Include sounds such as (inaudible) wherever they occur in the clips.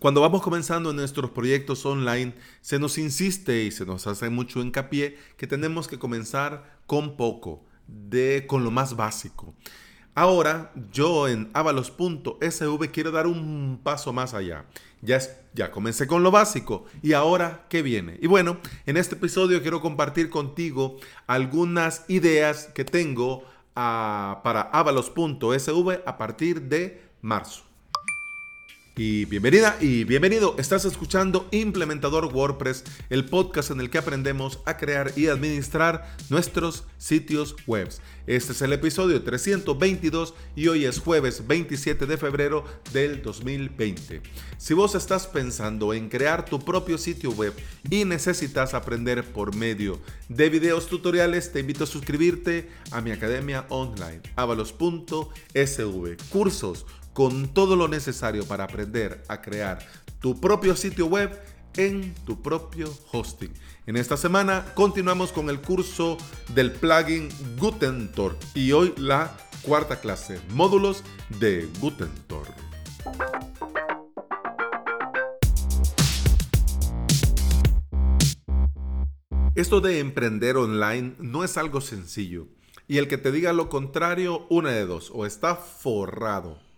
Cuando vamos comenzando en nuestros proyectos online, se nos insiste y se nos hace mucho hincapié que tenemos que comenzar con poco, de, con lo más básico. Ahora yo en avalos.sv quiero dar un paso más allá. Ya, ya comencé con lo básico y ahora ¿qué viene? Y bueno, en este episodio quiero compartir contigo algunas ideas que tengo ah, para avalos.sv a partir de marzo. Y bienvenida y bienvenido. Estás escuchando Implementador WordPress, el podcast en el que aprendemos a crear y administrar nuestros sitios web. Este es el episodio 322 y hoy es jueves 27 de febrero del 2020. Si vos estás pensando en crear tu propio sitio web y necesitas aprender por medio de videos tutoriales, te invito a suscribirte a mi academia online, avalos.sv. Cursos con todo lo necesario para aprender a crear tu propio sitio web en tu propio hosting. En esta semana continuamos con el curso del plugin Gutentor y hoy la cuarta clase, módulos de Gutentor. Esto de emprender online no es algo sencillo. Y el que te diga lo contrario, una de dos, o está forrado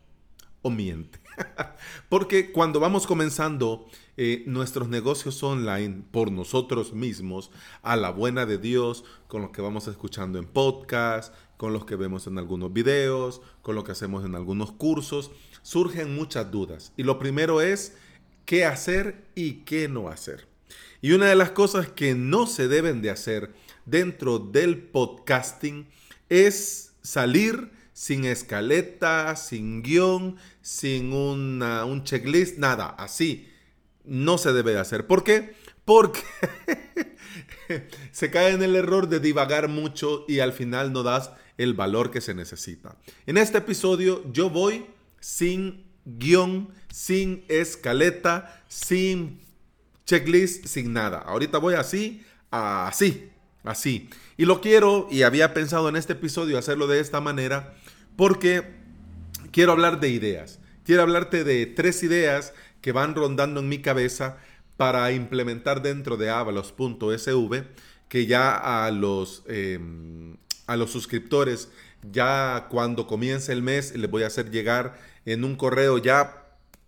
o miente. (laughs) Porque cuando vamos comenzando eh, nuestros negocios online por nosotros mismos, a la buena de Dios, con lo que vamos escuchando en podcast, con los que vemos en algunos videos, con lo que hacemos en algunos cursos, surgen muchas dudas. Y lo primero es qué hacer y qué no hacer. Y una de las cosas que no se deben de hacer dentro del podcasting es salir sin escaleta, sin guion, sin un checklist, nada, así. No se debe de hacer. ¿Por qué? Porque (laughs) se cae en el error de divagar mucho y al final no das el valor que se necesita. En este episodio yo voy sin guion, sin escaleta, sin checklist, sin nada. Ahorita voy así, así, así. Y lo quiero, y había pensado en este episodio hacerlo de esta manera, porque quiero hablar de ideas. Quiero hablarte de tres ideas que van rondando en mi cabeza para implementar dentro de avalos.sv, que ya a los, em, a los suscriptores, ya cuando comience el mes, les voy a hacer llegar en un correo ya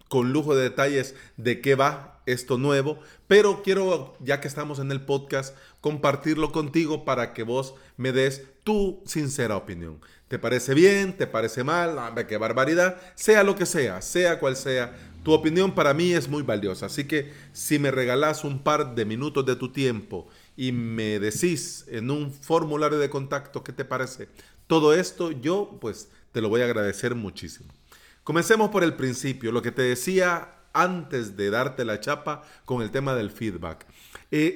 con lujo de detalles de qué va esto nuevo, pero quiero, ya que estamos en el podcast, compartirlo contigo para que vos me des tu sincera opinión. ¿Te parece bien? ¿Te parece mal? qué barbaridad. Sea lo que sea, sea cual sea, tu opinión para mí es muy valiosa. Así que si me regalas un par de minutos de tu tiempo y me decís en un formulario de contacto qué te parece todo esto, yo pues te lo voy a agradecer muchísimo. Comencemos por el principio, lo que te decía antes de darte la chapa con el tema del feedback.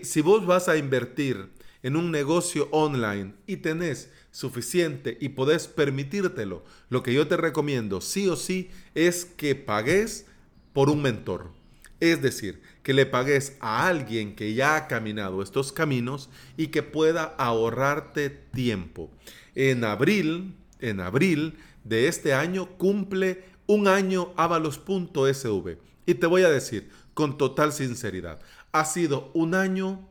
Si vos vas a invertir en un negocio online y tenés suficiente y podés permitírtelo, lo que yo te recomiendo sí o sí es que pagues por un mentor. Es decir, que le pagues a alguien que ya ha caminado estos caminos y que pueda ahorrarte tiempo. En abril, en abril de este año cumple un año avalos.sv. Y te voy a decir con total sinceridad, ha sido un año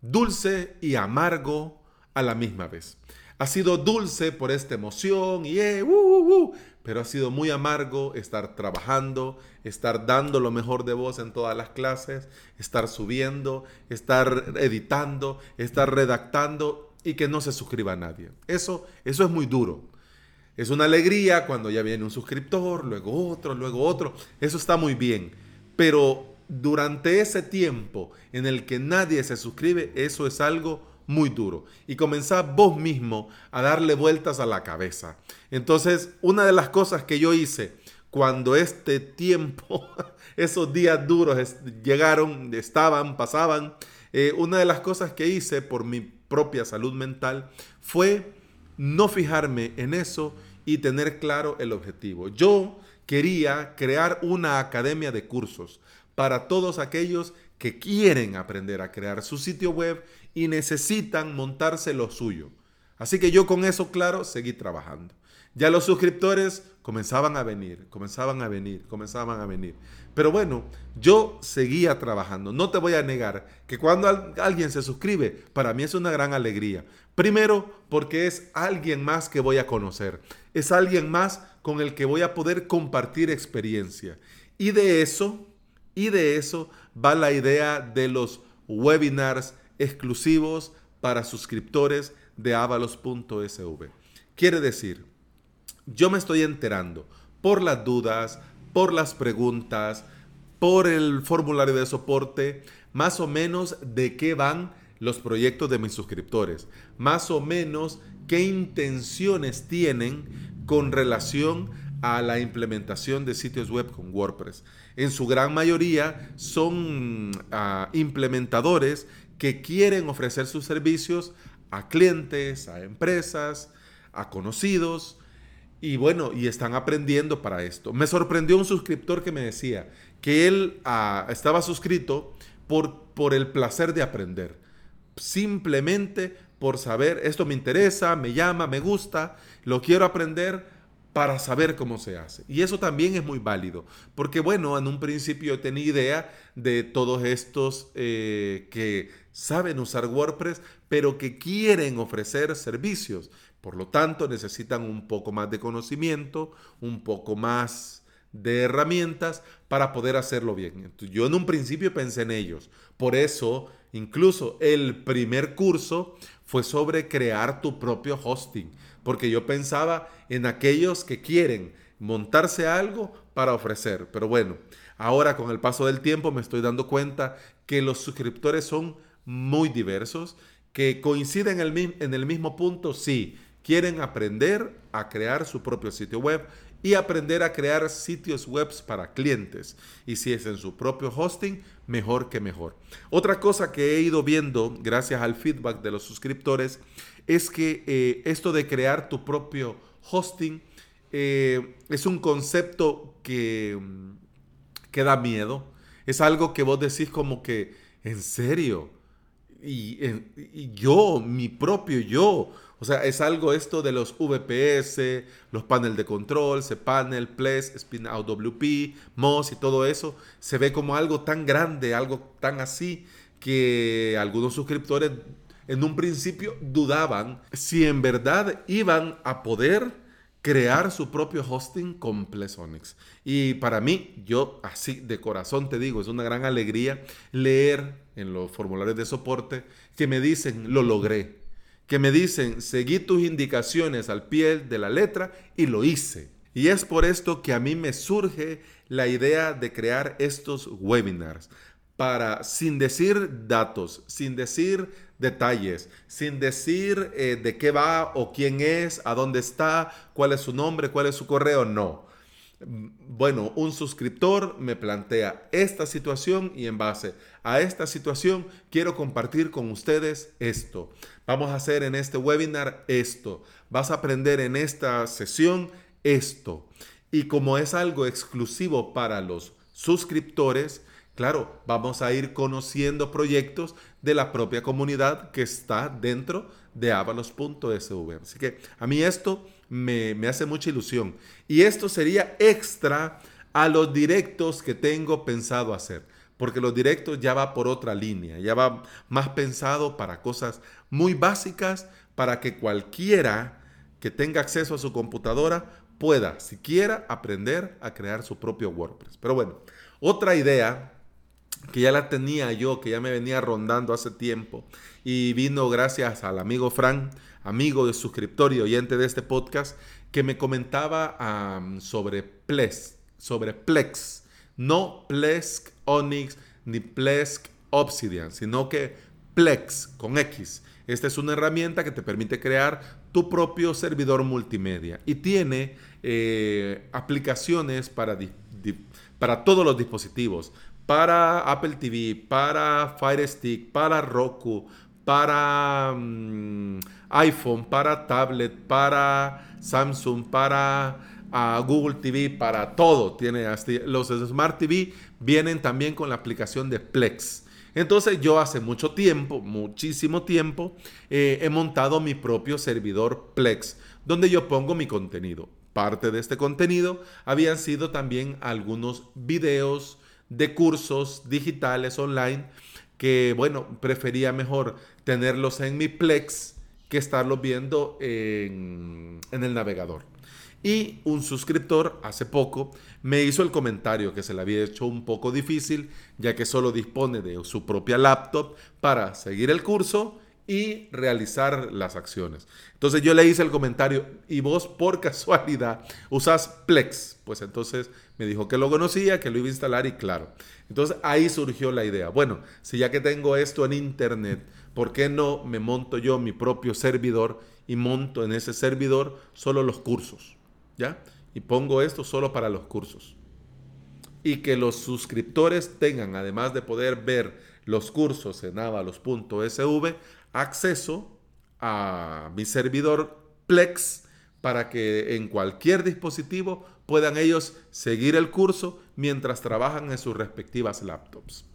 dulce y amargo a la misma vez. Ha sido dulce por esta emoción y eh, uh, uh, uh, pero ha sido muy amargo estar trabajando, estar dando lo mejor de vos en todas las clases, estar subiendo, estar editando, estar redactando y que no se suscriba nadie. Eso, eso es muy duro. Es una alegría cuando ya viene un suscriptor, luego otro, luego otro. Eso está muy bien. Pero durante ese tiempo en el que nadie se suscribe, eso es algo muy duro. Y comenzar vos mismo a darle vueltas a la cabeza. Entonces, una de las cosas que yo hice cuando este tiempo, (laughs) esos días duros llegaron, estaban, pasaban, eh, una de las cosas que hice por mi propia salud mental fue no fijarme en eso y tener claro el objetivo. Yo quería crear una academia de cursos para todos aquellos que quieren aprender a crear su sitio web y necesitan montarse lo suyo. Así que yo con eso claro seguí trabajando. Ya los suscriptores comenzaban a venir, comenzaban a venir, comenzaban a venir. Pero bueno, yo seguía trabajando. No te voy a negar que cuando alguien se suscribe, para mí es una gran alegría. Primero, porque es alguien más que voy a conocer. Es alguien más con el que voy a poder compartir experiencia. Y de eso, y de eso va la idea de los webinars exclusivos para suscriptores de avalos.sv. Quiere decir, yo me estoy enterando por las dudas, por las preguntas, por el formulario de soporte, más o menos de qué van los proyectos de mis suscriptores, más o menos qué intenciones tienen con relación a la implementación de sitios web con WordPress. En su gran mayoría son ah, implementadores que quieren ofrecer sus servicios a clientes, a empresas, a conocidos, y bueno, y están aprendiendo para esto. Me sorprendió un suscriptor que me decía que él ah, estaba suscrito por, por el placer de aprender. Simplemente por saber, esto me interesa, me llama, me gusta, lo quiero aprender para saber cómo se hace. Y eso también es muy válido, porque bueno, en un principio tenía idea de todos estos eh, que saben usar WordPress, pero que quieren ofrecer servicios. Por lo tanto, necesitan un poco más de conocimiento, un poco más de herramientas para poder hacerlo bien. yo en un principio pensé en ellos. Por eso, incluso el primer curso fue sobre crear tu propio hosting, porque yo pensaba en aquellos que quieren montarse algo para ofrecer. Pero bueno, ahora con el paso del tiempo me estoy dando cuenta que los suscriptores son muy diversos, que coinciden en el, en el mismo punto, sí, quieren aprender a crear su propio sitio web y aprender a crear sitios web para clientes. Y si es en su propio hosting, mejor que mejor. Otra cosa que he ido viendo gracias al feedback de los suscriptores es que eh, esto de crear tu propio hosting eh, es un concepto que, mm, que da miedo. Es algo que vos decís como que, en serio, y, y yo, mi propio yo, o sea, es algo esto de los VPS, los paneles de control, cPanel, Ples, Spinout WP, MOS y todo eso. Se ve como algo tan grande, algo tan así, que algunos suscriptores en un principio dudaban si en verdad iban a poder crear su propio hosting con Plesonics. Y para mí, yo así de corazón te digo, es una gran alegría leer en los formularios de soporte que me dicen, lo logré que me dicen, seguí tus indicaciones al pie de la letra y lo hice. Y es por esto que a mí me surge la idea de crear estos webinars para, sin decir datos, sin decir detalles, sin decir eh, de qué va o quién es, a dónde está, cuál es su nombre, cuál es su correo, no bueno, un suscriptor me plantea esta situación y en base a esta situación quiero compartir con ustedes esto. Vamos a hacer en este webinar esto. Vas a aprender en esta sesión esto. Y como es algo exclusivo para los suscriptores, claro, vamos a ir conociendo proyectos de la propia comunidad que está dentro de avalos.sv. Así que a mí esto me, hace mucha ilusión. Y esto sería extra a los directos que tengo pensado hacer porque los directos ya va por otra línea, ya va más pensado para cosas muy básicas, para que cualquiera que tenga acceso a su computadora pueda, siquiera, aprender a crear su propio WordPress. Pero bueno, otra idea que ya la tenía yo, que ya me venía rondando hace tiempo, y vino gracias al amigo Frank, amigo de suscriptor y oyente de este podcast, que me comentaba sobre Plex, sobre Plex, no Plex Onyx ni Plex Obsidian, sino que Plex con X. Esta es una herramienta que te permite crear tu propio servidor multimedia y tiene eh, aplicaciones para, para todos los dispositivos, para Apple TV, para Fire Stick, para Roku, para mm, iPhone, para tablet, para Samsung, para ah, Google TV, para todo. Tiene los Smart TV vienen también con la aplicación de Plex. Entonces yo hace mucho tiempo, muchísimo tiempo, eh, he montado mi propio servidor Plex, donde yo pongo mi contenido. Parte de este contenido habían sido también algunos videos de cursos digitales online que, bueno, prefería mejor tenerlos en mi Plex que estarlos viendo en, en el navegador. Y un suscriptor hace poco me hizo el comentario que se le había hecho un poco difícil, ya que solo dispone de su propia laptop para seguir el curso y realizar las acciones. Entonces yo le hice el comentario, y vos por casualidad usas Plex. Pues entonces me dijo que lo conocía, que lo iba a instalar y claro. Entonces ahí surgió la idea. Bueno, si ya que tengo esto en internet, ¿por qué no me monto yo mi propio servidor y monto en ese servidor solo los cursos? ¿ya? Y pongo esto solo para los cursos. Y que los suscriptores tengan, además de poder ver los cursos en avalos.sv, acceso a mi servidor Plex para que en cualquier dispositivo puedan ellos seguir el curso mientras trabajan en sus respectivas laptops.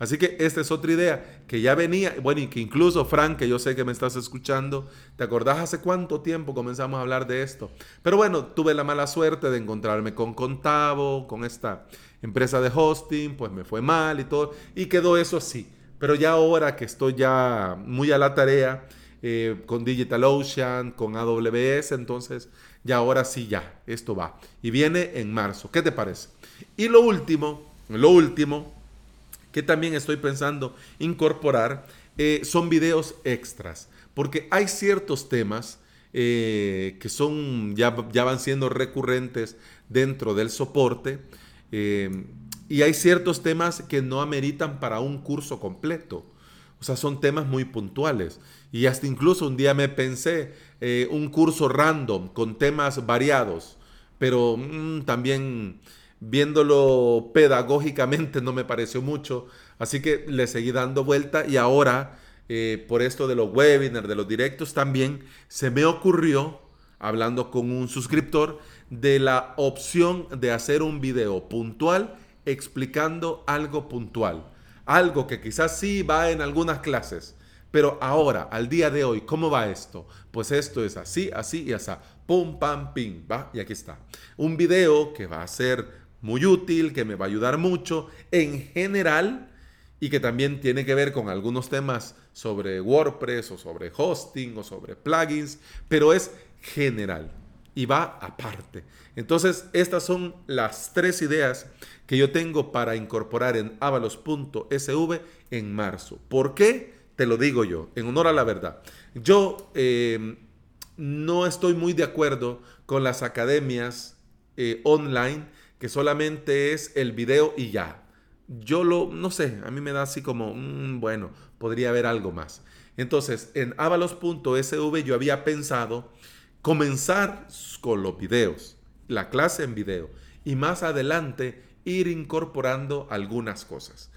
Así que esta es otra idea que ya venía, bueno, y que incluso Frank, que yo sé que me estás escuchando, ¿te acordás hace cuánto tiempo comenzamos a hablar de esto? Pero bueno, tuve la mala suerte de encontrarme con Contavo, con esta empresa de hosting, pues me fue mal y todo, y quedó eso así. Pero ya ahora que estoy ya muy a la tarea eh, con DigitalOcean, con AWS, entonces ya ahora sí ya, esto va. Y viene en marzo, ¿qué te parece? Y lo último, lo último, que también estoy pensando incorporar eh, son videos extras, porque hay ciertos temas eh, que son, ya, van siendo recurrentes dentro del soporte y hay ciertos temas que no ameritan para un curso completo. O sea, son temas muy puntuales. Y hasta incluso un día me pensé un curso random con temas variados, pero mm, también viéndolo pedagógicamente no me pareció mucho, así que le seguí dando vuelta y ahora eh, por esto de los webinars, de los directos también, se me ocurrió, hablando con un suscriptor, de la opción de hacer un video puntual explicando algo puntual, algo que quizás sí va en algunas clases, pero ahora, al día de hoy, ¿cómo va esto? Pues esto es así, así y así. Pum, pam, pim, va, y aquí está. Un video que va a ser muy útil, que me va a ayudar mucho en general y que también tiene que ver con algunos temas sobre WordPress o sobre hosting o sobre plugins, pero es general y va aparte. Entonces, estas son las tres ideas que yo tengo para incorporar en avalos.sv en marzo. ¿Por qué? Te lo digo yo, en honor a la verdad. Yo eh, no estoy muy de acuerdo con las academias eh, online que solamente es el video y ya. Yo lo, no sé, a mí me da así como, mm, bueno, podría haber algo más. Entonces, en avalos.sv yo había pensado comenzar con los videos, la clase en video, y más adelante ir incorporando algunas cosas.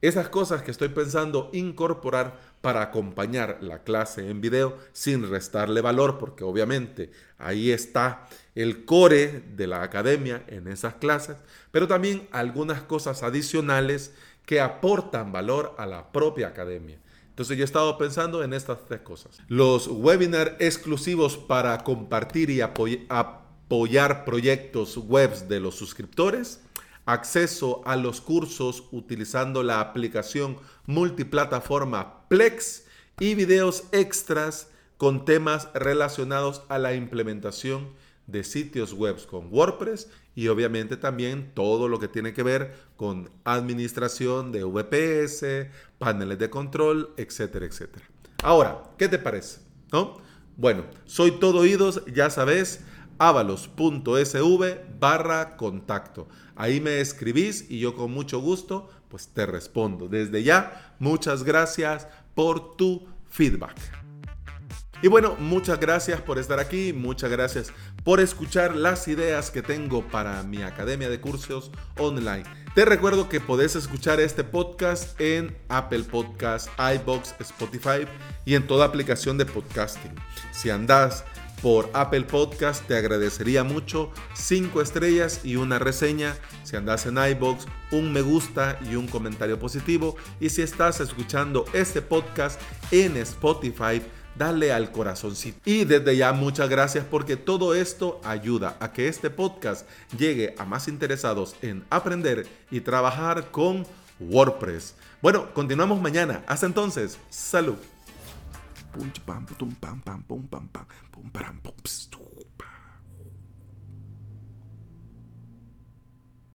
Esas cosas que estoy pensando incorporar para acompañar la clase en video sin restarle valor, porque obviamente ahí está el core de la academia en esas clases, pero también algunas cosas adicionales que aportan valor a la propia academia. Entonces yo he estado pensando en estas tres cosas. Los webinars exclusivos para compartir y apoyar proyectos webs de los suscriptores acceso a los cursos utilizando la aplicación multiplataforma Plex y videos extras con temas relacionados a la implementación de sitios web con WordPress y obviamente también todo lo que tiene que ver con administración de VPS, paneles de control, etcétera, etcétera. Ahora, ¿qué te parece? ¿No? Bueno, soy todo oídos, ya sabes, avalos.sv barra contacto. Ahí me escribís y yo con mucho gusto pues te respondo. Desde ya, muchas gracias por tu feedback. Y bueno, muchas gracias por estar aquí, muchas gracias por escuchar las ideas que tengo para mi academia de cursos online. Te recuerdo que podés escuchar este podcast en Apple Podcasts, iBox, Spotify y en toda aplicación de podcasting. Si andás por Apple Podcast. Te agradecería mucho 5 estrellas y una reseña. Si andas en iBox, un me gusta y un comentario positivo. Y si estás escuchando este podcast en Spotify, dale al corazoncito. Y desde ya muchas gracias porque todo esto ayuda a que este podcast llegue a más interesados en aprender y trabajar con WordPress. Bueno, continuamos mañana. Hasta entonces, salud.